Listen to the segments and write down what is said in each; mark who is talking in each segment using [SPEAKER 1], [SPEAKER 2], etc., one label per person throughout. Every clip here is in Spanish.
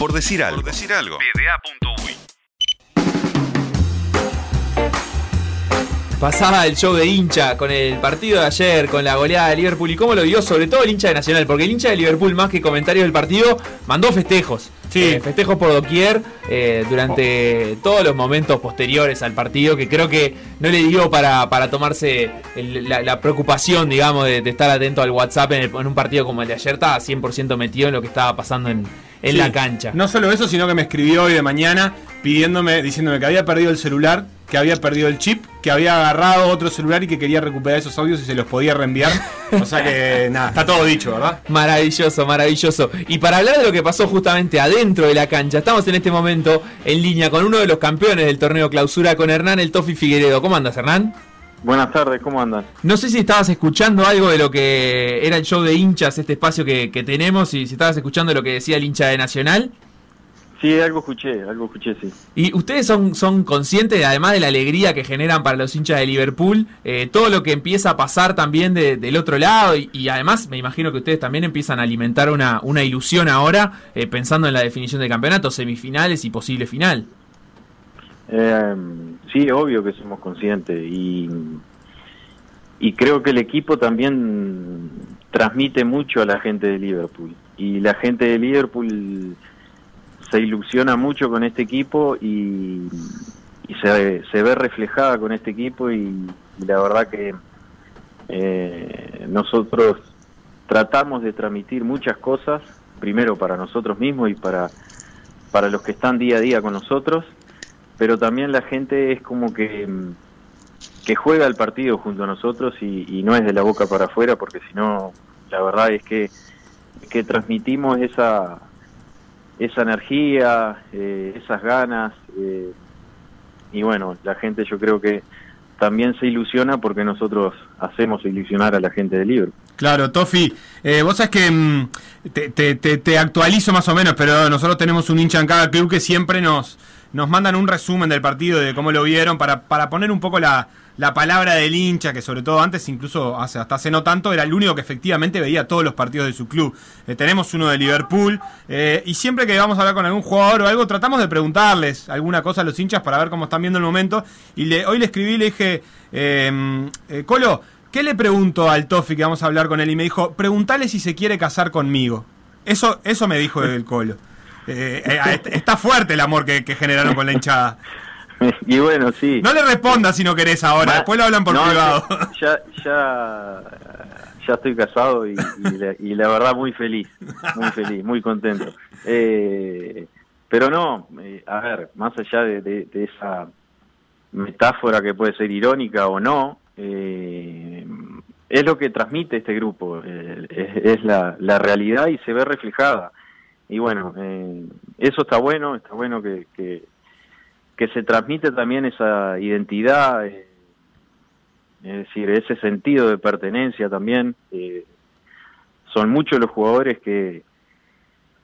[SPEAKER 1] Por decir algo. Por decir algo.
[SPEAKER 2] Pasaba el show de hincha con el partido de ayer, con la goleada de Liverpool. ¿Y cómo lo vio? Sobre todo el hincha de Nacional, porque el hincha de Liverpool, más que comentarios del partido, mandó festejos.
[SPEAKER 3] Sí.
[SPEAKER 2] Eh, festejos por doquier eh, durante todos los momentos posteriores al partido, que creo que no le dio para, para tomarse el- la, la preocupación, digamos, de, de estar atento al WhatsApp en, el- en un partido como el de ayer. Estaba 100% metido en lo que estaba pasando en, en
[SPEAKER 3] Sí.
[SPEAKER 2] la cancha.
[SPEAKER 3] No solo eso, sino que me escribió hoy de mañana pidiéndome, diciéndome que había perdido el celular, que había perdido el chip, que había agarrado otro celular y que quería recuperar esos audios y se los podía reenviar. O sea que nada, está todo dicho, ¿verdad?
[SPEAKER 2] Maravilloso, maravilloso. Y para hablar de lo que pasó justamente adentro de la cancha, estamos en este momento en línea con uno de los campeones del torneo clausura, con Hernán El Tofi Figueredo. ¿Cómo andas, Hernán?
[SPEAKER 4] Buenas tardes, ¿cómo andan?
[SPEAKER 2] No sé si estabas escuchando algo de lo que era el show de hinchas, este espacio que, que tenemos, y si estabas escuchando lo que decía el hincha de Nacional.
[SPEAKER 4] Sí, algo escuché, algo escuché, sí.
[SPEAKER 2] Y ustedes son, son conscientes, además de la alegría que generan para los hinchas de Liverpool, eh, todo lo que empieza a pasar también de- del otro lado, y, y además me imagino que ustedes también empiezan a alimentar una, una ilusión ahora, eh, pensando en la definición de campeonato, semifinales y posible final.
[SPEAKER 4] Eh, sí, obvio que somos conscientes y, y creo que el equipo también transmite mucho a la gente de Liverpool. Y la gente de Liverpool se ilusiona mucho con este equipo y, y se, se ve reflejada con este equipo y, la verdad que eh, nosotros tratamos de transmitir muchas cosas, primero para nosotros mismos y para, para los que están día a día con nosotros, pero también la gente es como que, mm, que juega el partido junto a nosotros y, no es de la boca para afuera, porque si no, la verdad es que, que transmitimos esa, esa energía, eh, esas ganas, eh, y bueno, la gente yo creo que también se ilusiona porque nosotros hacemos ilusionar a la gente de Liverpool.
[SPEAKER 3] Claro, Tofi, eh, vos sabés que mm, te- te- te actualizo más o menos, pero nosotros tenemos un hincha en cada club que siempre nos, nos mandan un resumen del partido, de cómo lo vieron, para, para poner un poco la, la palabra del hincha, que sobre todo antes, incluso hasta hace no tanto, era el único que efectivamente veía todos los partidos de su club. Eh, tenemos uno de Liverpool, eh, y siempre que vamos a hablar con algún jugador o algo, tratamos de preguntarles alguna cosa a los hinchas para ver cómo están viendo el momento. Y hoy le escribí y le dije, eh, eh, Colo, ¿Qué le pregunto al Tofi que vamos a hablar con él? Y me dijo, preguntale si se quiere casar conmigo. Eso, eso me dijo el Colo. Eh, eh, est- está fuerte el amor que, que generaron con la hinchada.
[SPEAKER 4] y bueno, sí.
[SPEAKER 3] No le respondas si no querés ahora, después lo hablan por
[SPEAKER 4] No,
[SPEAKER 3] privado.
[SPEAKER 4] Ya, ya, ya estoy casado y, y la, y la verdad muy feliz, muy feliz, muy contento. Eh, pero no, eh, a ver, más allá de, de- de esa metáfora que puede ser irónica o no, eh, es lo que transmite este grupo, eh, es, es la, la realidad y se ve reflejada. Y bueno, eh, eso está bueno, está bueno que, que, se transmite también esa identidad, eh, es decir, ese sentido de pertenencia también. eh, son muchos los jugadores que,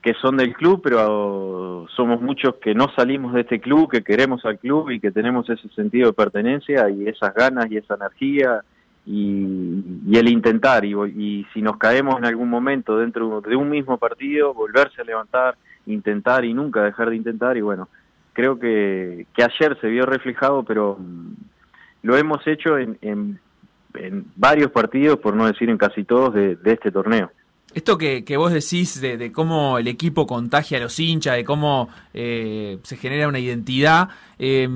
[SPEAKER 4] que son del club, pero somos muchos que no salimos de este club, que queremos al club y que tenemos ese sentido de pertenencia y esas ganas y esa energía y, y el intentar. Y, y si nos caemos en algún momento dentro de un mismo partido, volverse a levantar, intentar y nunca dejar de intentar. Y bueno, creo que, que ayer se vio reflejado, pero mm, lo hemos hecho en, en, en varios partidos, por no decir en casi todos, de, este torneo.
[SPEAKER 2] Esto que, que vos decís de, de cómo el equipo contagia a los hinchas, de cómo eh, se genera una identidad, eh,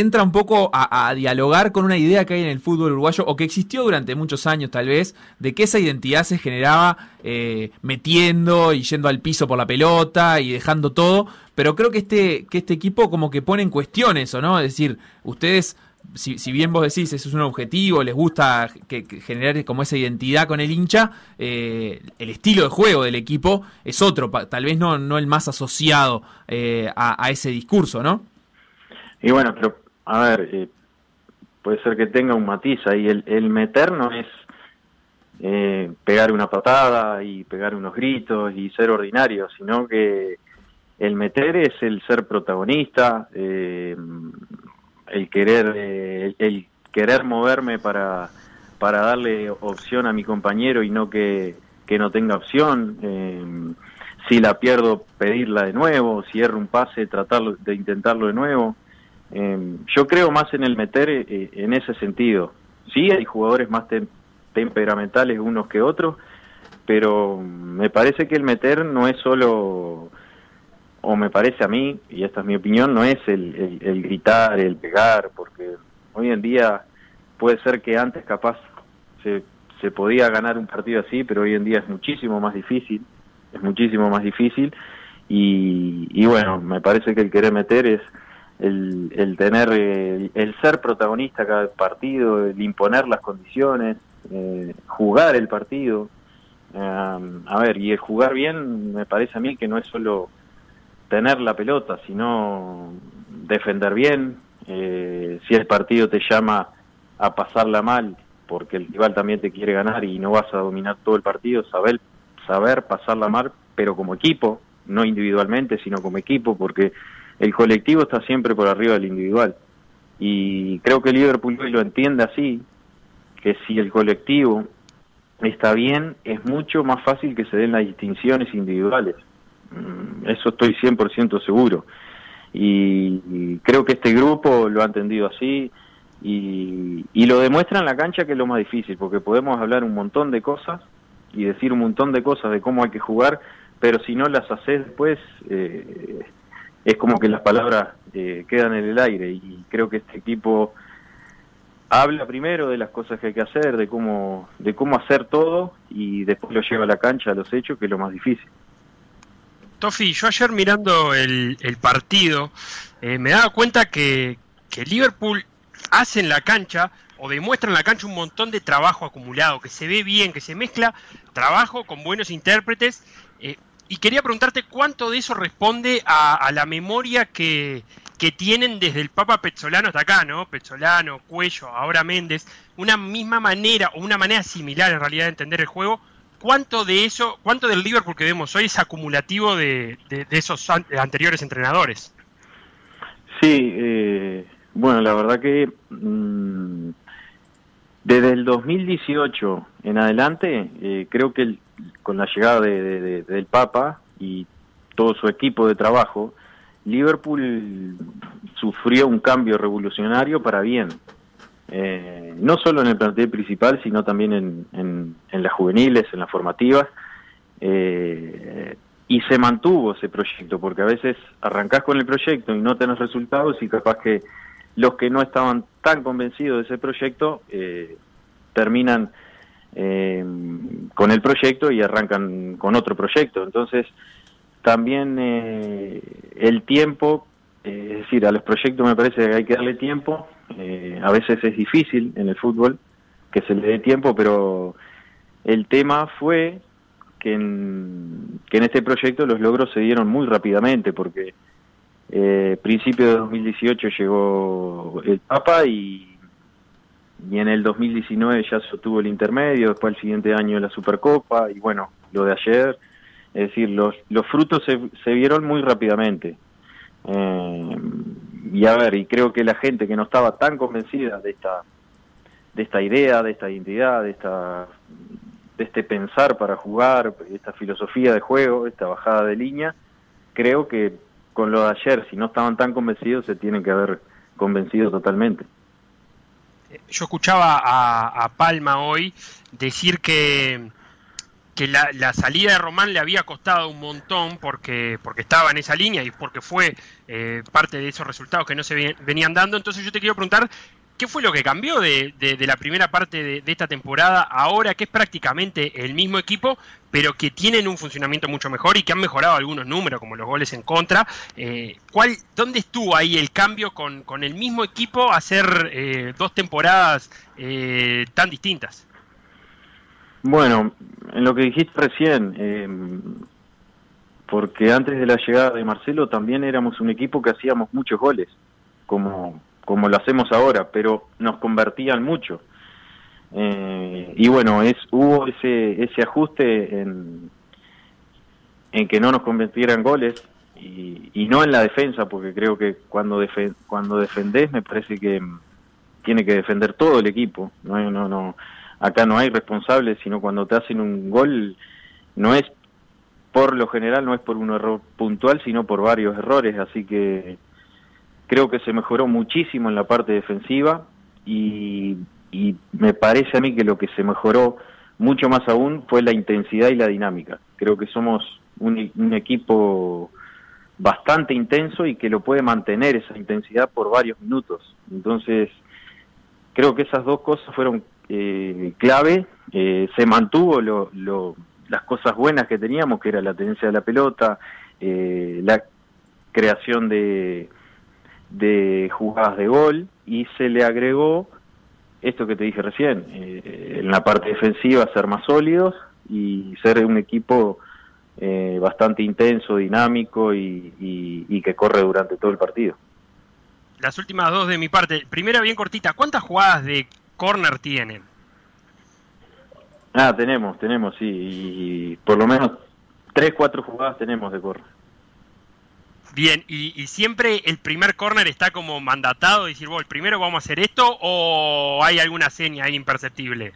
[SPEAKER 2] entra un poco a, dialogar con una idea que hay en el fútbol uruguayo, o que existió durante muchos años tal vez, de que esa identidad se generaba eh, metiendo y yendo al piso por la pelota y dejando todo, pero creo que este, que este equipo como que pone en cuestión eso, ¿no? Es decir, ustedes si, bien vos decís, eso es un objetivo, les gusta que, generar como esa identidad con el hincha, eh, el estilo de juego del equipo es otro, tal vez no, no el más asociado eh, a ese discurso, ¿no?
[SPEAKER 4] Y bueno, pero a ver, eh, puede ser que tenga un matiz ahí. El, meter no es eh, pegar una patada y pegar unos gritos y ser ordinario, sino que el meter es el ser protagonista, eh, el querer, eh, el, querer moverme para, para darle opción a mi compañero y no que, que no tenga opción. Eh, si la pierdo, pedirla de nuevo, si erro un pase, tratar de intentarlo de nuevo. Em, yo creo más en el meter eh, en ese sentido. Sí, hay jugadores más temperamentales unos que otros, pero me parece que el meter no es solo, o me parece a mí, y esta es mi opinión, no es el, el gritar, el pegar, porque hoy en día puede ser que antes capaz se, se podía ganar un partido así, pero hoy en día es muchísimo más difícil, es muchísimo más difícil, y, y bueno, me parece que el querer meter es el, el tener, el, ser protagonista cada partido, el imponer las condiciones, eh, jugar el partido. a ver, y el jugar bien me parece a mí que no es solo tener la pelota, sino defender bien. Eh, si el partido te llama a pasarla mal, porque el rival también te quiere ganar y no vas a dominar todo el partido, saber, saber pasarla mal, pero como equipo, no individualmente, sino como equipo, porque el colectivo está siempre por arriba del individual. Y creo que Liverpool hoy lo entiende así, que si el colectivo está bien, es mucho más fácil que se den las distinciones individuales. Mm, eso estoy 100% seguro. Y, creo que este grupo lo ha entendido así y, y lo demuestra en la cancha que es lo más difícil, porque podemos hablar un montón de cosas y decir un montón de cosas de cómo hay que jugar, pero si no las haces después, eh, es como que las palabras eh, quedan en el aire y creo que este equipo habla primero de las cosas que hay que hacer, de cómo, de cómo hacer todo y después lo lleva a la cancha, a los hechos, que es lo más difícil.
[SPEAKER 1] Tofi, yo ayer mirando el, partido eh, me daba cuenta que, que Liverpool hace en la cancha o demuestra en la cancha un montón de trabajo acumulado, que se ve bien, que se mezcla trabajo con buenos intérpretes. Eh, y quería preguntarte cuánto de eso responde a, la memoria que, tienen desde el Papa Pezzolano hasta acá, ¿no? Pezzolano, Cuello, ahora Méndez, una misma manera o una manera similar en realidad de entender el juego. ¿Cuánto de eso, cuánto del Liverpool que vemos hoy es acumulativo de, esos anteriores entrenadores?
[SPEAKER 4] Sí, eh, bueno, la verdad que mm, desde el 2018 en adelante, eh, creo que el, con la llegada de, del Papa y todo su equipo de trabajo, Liverpool sufrió un cambio revolucionario para bien. Eh, no solo en el plantel principal, sino también en, en, las juveniles, en las formativas. Eh, y se mantuvo ese proyecto, porque a veces arrancás con el proyecto y no tenés resultados y capaz que los que no estaban tan convencidos de ese proyecto eh, terminan eh, con el proyecto y arrancan con otro proyecto. Entonces, también eh, el tiempo, eh, es decir, a los proyectos me parece que hay que darle tiempo. a veces es difícil en el fútbol que se le dé tiempo, pero el tema fue que en, que en este proyecto los logros se dieron muy rápidamente, porque eh, principio de 2018 llegó el Papa y y en el 2019 ya se obtuvo el intermedio, después el siguiente año la Supercopa y bueno, lo de ayer, es decir, los, los frutos se, se vieron muy rápidamente. Eh, y a ver, y creo que la gente que no estaba tan convencida de esta de esta idea, de esta identidad, de esta de este pensar para jugar, esta filosofía de juego, esta bajada de línea, creo que con lo de ayer, si no estaban tan convencidos, se tienen que haber convencido totalmente
[SPEAKER 1] yo escuchaba a, Palma hoy decir que, que la, salida de Román le había costado un montón porque, porque estaba en esa línea y porque fue eh, parte de esos resultados que no se venían dando. Entonces yo te quiero preguntar ¿Qué fue lo que cambió de, la primera parte de, esta temporada ahora que es prácticamente el mismo equipo, pero que tienen un funcionamiento mucho mejor y que han mejorado algunos números, como los goles en contra? Eh, ¿cuál, ¿Dónde estuvo ahí el cambio con, el mismo equipo hacer eh, dos temporadas eh, tan distintas?
[SPEAKER 4] Bueno, en lo que dijiste recién, em, porque antes de la llegada de Marcelo también éramos un equipo que hacíamos muchos goles, como como lo hacemos ahora, pero nos convertían mucho. Eh, y bueno, es hubo ese ese ajuste en, en que no nos convirtieran goles y, y, no en la defensa, porque creo que cuando cuando defendés me parece que tiene que defender todo el equipo. No, no, no, acá no hay responsables, sino cuando te hacen un gol no es por lo general no es por un error puntual, sino por varios errores, así que creo que se mejoró muchísimo en la parte defensiva y, me parece a mí que lo que se mejoró mucho más aún fue la intensidad y la dinámica. Creo que somos un, equipo bastante intenso y que lo puede mantener esa intensidad por varios minutos. Entonces, creo que esas dos cosas fueron eh, clave. Eh, se mantuvo lo, las cosas buenas que teníamos, que era la tenencia de la pelota, eh, la creación de, de jugadas de gol, y se le agregó esto que te dije recién, eh, en la parte defensiva ser más sólidos y ser un equipo eh, bastante intenso, dinámico y, y, que corre durante todo el partido.
[SPEAKER 1] Las últimas dos de mi parte. Primera bien cortita, ¿cuántas jugadas de corner tienen?
[SPEAKER 4] Ah, tenemos, tenemos, sí. Y por lo menos tres, cuatro jugadas tenemos de corner.
[SPEAKER 1] Bien, y, siempre el primer corner está como mandatado, decir, vos, el primero vamos a hacer esto, o hay alguna seña ahí imperceptible?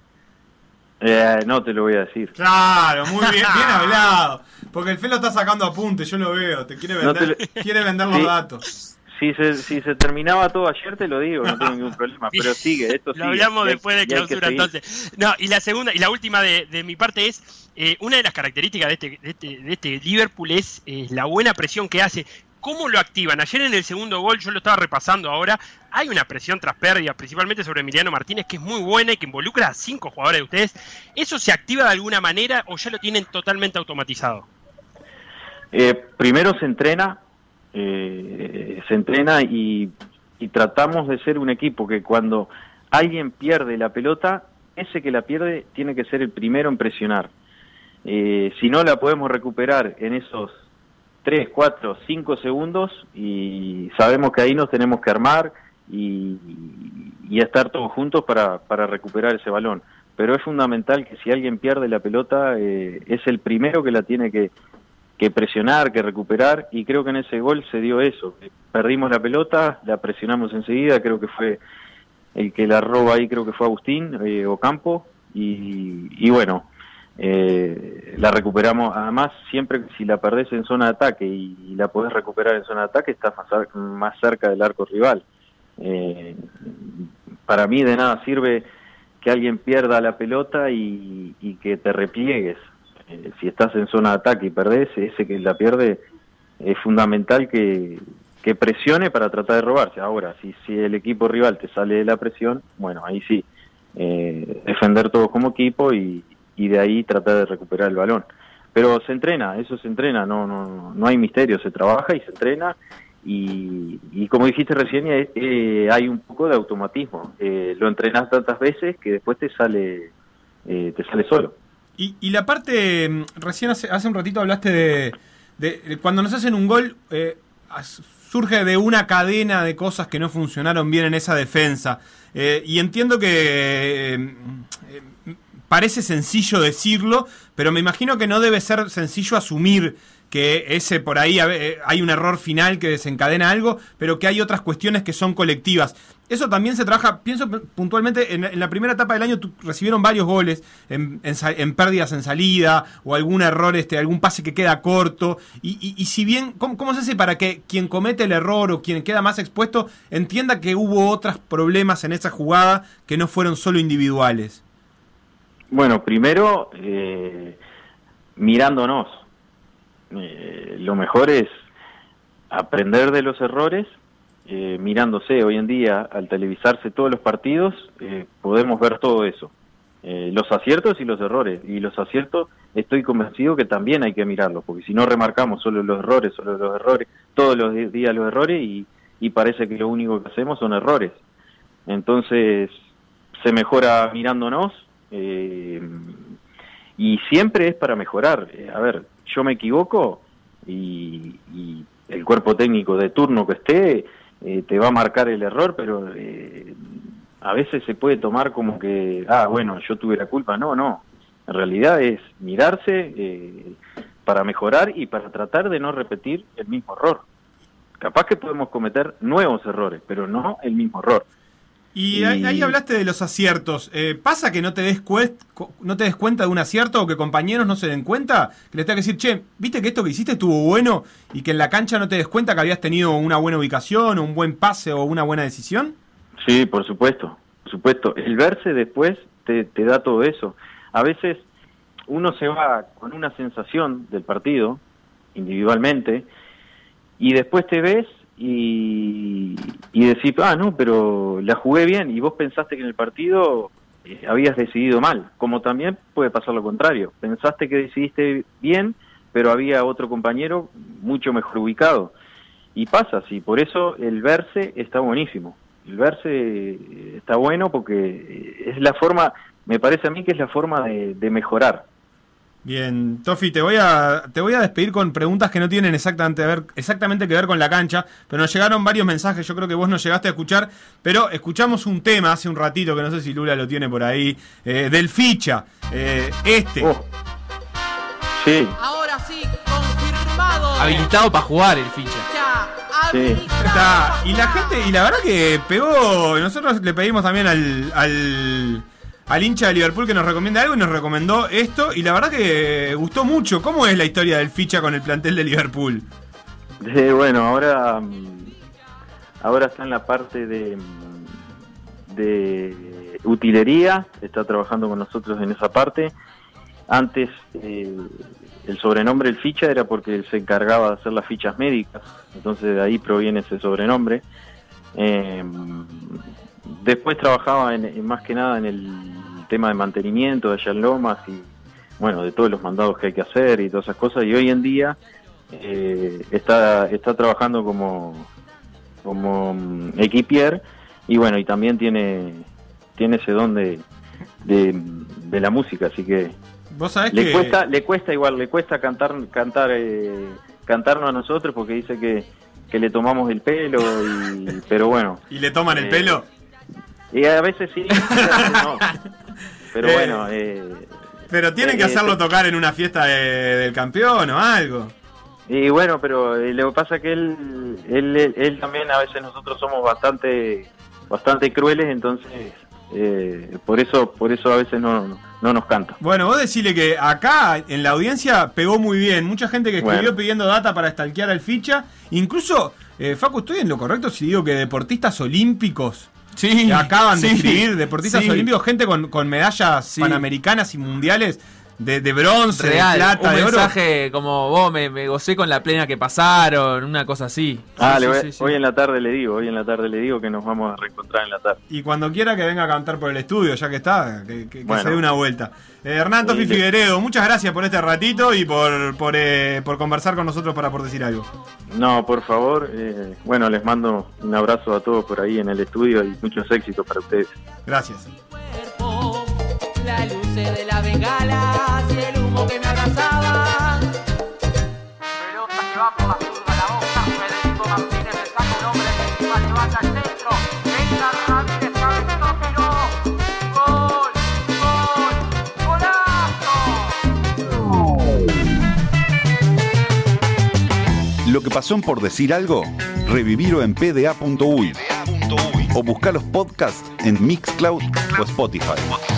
[SPEAKER 4] Eh, no te lo voy a decir.
[SPEAKER 3] Claro, muy bien, bien hablado. Porque el Felo está sacando apuntes, yo lo veo. Te quiere vender, quiere vender los datos
[SPEAKER 4] si se, si se terminaba todo ayer, te lo digo, no tengo ningún problema. Pero sigue, esto
[SPEAKER 1] sigue. Lo hablamos después de clausura, entonces. No, y la segunda, y la última de, de mi parte es: eh, una de las características de este, de este, de este Liverpool es la buena presión que hace. ¿Cómo lo activan? Ayer en el segundo gol, yo lo estaba repasando ahora, hay una presión tras pérdida, principalmente sobre Emiliano Martínez, que es muy buena y que involucra a cinco jugadores de ustedes. ¿Eso se activa de alguna manera o ya lo tienen totalmente automatizado?
[SPEAKER 4] Eh, primero se entrena, eh, se entrena y, tratamos de ser un equipo que cuando alguien pierde la pelota, ese que la pierde tiene que ser el primero en presionar. Eh, si no la podemos recuperar en esos 3, 4, 5 segundos y sabemos que ahí nos tenemos que armar y, estar todos juntos para, para, recuperar ese balón. Pero es fundamental que si alguien pierde la pelota, eh, es el primero que la tiene que, que presionar, que recuperar, y creo que en ese gol se dio eso. Perdimos la pelota, la presionamos enseguida, creo que fue el que la roba ahí, creo que fue Agustín eh, Ocampo, y, y bueno, eh, la recuperamos. Además, siempre si la perdés en zona de ataque y, la podés recuperar en zona de ataque, estás más, más cerca del arco rival. Eh, para mí de nada sirve que alguien pierda la pelota y, y que te repliegues. Eh, si estás en zona de ataque y perdés, ese que la pierde es fundamental que, presione para tratar de robarse. Ahora, si, si el equipo rival te sale de la presión, bueno, ahí sí, eh, defender todos como equipo y, y de ahí tratar de recuperar el balón. Pero se entrena, eso se entrena, no, no, no hay misterio, se trabaja y se entrena y, y como dijiste recién, eh, hay un poco de automatismo. lo entrenas tantas veces que después te sale, te sale solo.
[SPEAKER 3] Y, la parte, mm, recién hace, hace un ratito hablaste de, cuando nos hacen un gol, eh, surge de una cadena de cosas que no funcionaron bien en esa defensa. Eh, y entiendo que eh, parece sencillo decirlo, pero me imagino que no debe ser sencillo asumir que ese por ahí eh, hay un error final que desencadena algo, pero que hay otras cuestiones que son colectivas. Eso también se trabaja, pienso puntualmente, en, la primera etapa del año recibieron varios goles en, pérdidas en salida o algún error, este, algún pase que queda corto. Y, si bien, ¿cómo, se hace para que quien comete el error o quien queda más expuesto entienda que hubo otros problemas en esa jugada que no fueron solo individuales?
[SPEAKER 4] Bueno, primero, eh, mirándonos eh, lo mejor es aprender de los errores, eh, mirándose hoy en día al televisarse todos los partidos, eh, podemos ver todo eso, los aciertos y los errores. Y los aciertos estoy convencido que también hay que mirarlos, porque si no remarcamos solo los errores, solo los errores, todos los días los errores y, y parece que lo único que hacemos son errores. Entonces se mejora mirándonos y siempre es para mejorar. a ver, yo me equivoco y, el cuerpo técnico de turno que esté eh, te va a marcar el error, pero eh, a veces se puede tomar como que, ah, bueno, yo tuve la culpa. No, no. En realidad es mirarse eh, para mejorar y para tratar de no repetir el mismo error. Capaz que podemos cometer nuevos errores, pero no el mismo error.
[SPEAKER 3] Y ahí, ahí hablaste de los aciertos. Eh, ¿Pasa que no te, des no te des cuenta de un acierto o que compañeros no se den cuenta? Que les tenga que decir, che, ¿viste que esto que hiciste estuvo bueno y que en la cancha no te des cuenta que habías tenido una buena ubicación o un buen pase o una buena decisión?
[SPEAKER 4] Sí, por supuesto, por supuesto. El verse después te, te da todo eso. A veces uno se va con una sensación del partido, individualmente, y después te ves y, y decís, ah, no, pero la jugué bien, y vos pensaste que en el partido eh, habías decidido mal, como también puede pasar lo contrario. Pensaste que decidiste bien, pero había otro compañero mucho mejor ubicado. Y pasa así, por eso el verse está buenísimo. El verse eh, está bueno porque eh, es la forma, me parece a mí que es la forma de, de mejorar.
[SPEAKER 3] Bien, Tofi, te voy a te voy a despedir con preguntas que no tienen exactamente, a ver, exactamente que ver con la cancha, pero nos llegaron varios mensajes, yo creo que vos no llegaste a escuchar, pero escuchamos un tema hace un ratito, que no sé si Lula lo tiene por ahí, eh, del ficha, eh, este.
[SPEAKER 4] Oh. Sí,
[SPEAKER 5] Ahora sí, confirmado.
[SPEAKER 2] Habilitado para jugar el ficha.
[SPEAKER 5] Ya,
[SPEAKER 4] Sí.
[SPEAKER 3] Está, y la gente, y la verdad que pegó, nosotros le pedimos también al, al, al hincha de Liverpool que nos recomiende algo y nos recomendó esto, y la verdad que gustó mucho. ¿Cómo es la historia del ficha con el plantel de Liverpool?
[SPEAKER 4] Eh, bueno, ahora mm, ahora está en la parte de mm, de utilería, está trabajando con nosotros en esa parte. Antes eh, el sobrenombre el ficha era porque él se encargaba de hacer las fichas médicas, entonces de ahí proviene ese sobrenombre. Eh, después trabajaba en, en más que nada en el tema de mantenimiento de allá en Lomas y bueno, de todos los mandados que hay que hacer y todas esas cosas. Y hoy en día eh, está, está trabajando como, como mm, equipier y bueno, y también tiene, tiene ese don de, de, de la música, así que
[SPEAKER 3] Vos sabés
[SPEAKER 4] le
[SPEAKER 3] que...
[SPEAKER 4] cuesta, le cuesta igual, le cuesta cantar, cantar, eh, cantarnos a nosotros porque dice que, que le tomamos el pelo, y, pero bueno,
[SPEAKER 3] ¿Y le toman el pelo?
[SPEAKER 4] Y a veces sí, y a veces no. Pero
[SPEAKER 3] Eh,
[SPEAKER 4] bueno, eh,
[SPEAKER 3] Pero tienen que
[SPEAKER 4] eh,
[SPEAKER 3] hacerlo
[SPEAKER 4] eh,
[SPEAKER 3] tocar en una fiesta de- del campeón o algo.
[SPEAKER 4] Y bueno, pero lo que pasa es que él, él, él, él también a veces nosotros somos bastante, bastante crueles, entonces eh, por eso, por eso a veces no, no nos canta.
[SPEAKER 3] Bueno, vos decirle que acá en la audiencia pegó muy bien. Mucha gente que escribió
[SPEAKER 4] Bueno.
[SPEAKER 3] pidiendo data para stalkear al ficha. Incluso, eh, Facu, estoy en lo correcto si digo que deportistas olímpicos
[SPEAKER 2] Sí.
[SPEAKER 3] que acaban de escribir, deportistas
[SPEAKER 2] sí.
[SPEAKER 3] olímpicos, gente con, con medallas panamericanas y mundiales de, de bronce,
[SPEAKER 2] Real,
[SPEAKER 3] de plata,
[SPEAKER 2] un
[SPEAKER 3] de oro.
[SPEAKER 2] mensaje como vos me, me gocé con la plena que pasaron, una cosa así.
[SPEAKER 4] Ah,
[SPEAKER 2] Sí,
[SPEAKER 4] le
[SPEAKER 2] sí,
[SPEAKER 4] voy-
[SPEAKER 2] sí, sí.
[SPEAKER 4] hoy en la tarde le digo, hoy en la tarde le digo que nos vamos a reencontrar en la tarde.
[SPEAKER 3] Y cuando quiera que venga a cantar por el estudio, ya que está, que, que- que
[SPEAKER 4] Bueno.
[SPEAKER 3] se dé una vuelta. Eh, Hernán Tofi Figueredo, muchas gracias por este ratito y por, por, eh, por conversar con nosotros para por decir algo.
[SPEAKER 4] No, por favor, eh, bueno, les mando un abrazo a todos por ahí en el estudio y muchos éxitos para ustedes.
[SPEAKER 3] Gracias.
[SPEAKER 5] la luz de la bengala y el humo que me abrazaba.
[SPEAKER 6] Pelota que va por la zurda, la boca, Federico Martínez, el saco el hombre que encima levanta el centro. Entra Ramírez, cabezón, tiró. Gol, gol, golazo.
[SPEAKER 7] Lo que pasó en por decir algo, revivirlo en pda.uy o buscar los podcasts en Mixcloud o Spotify.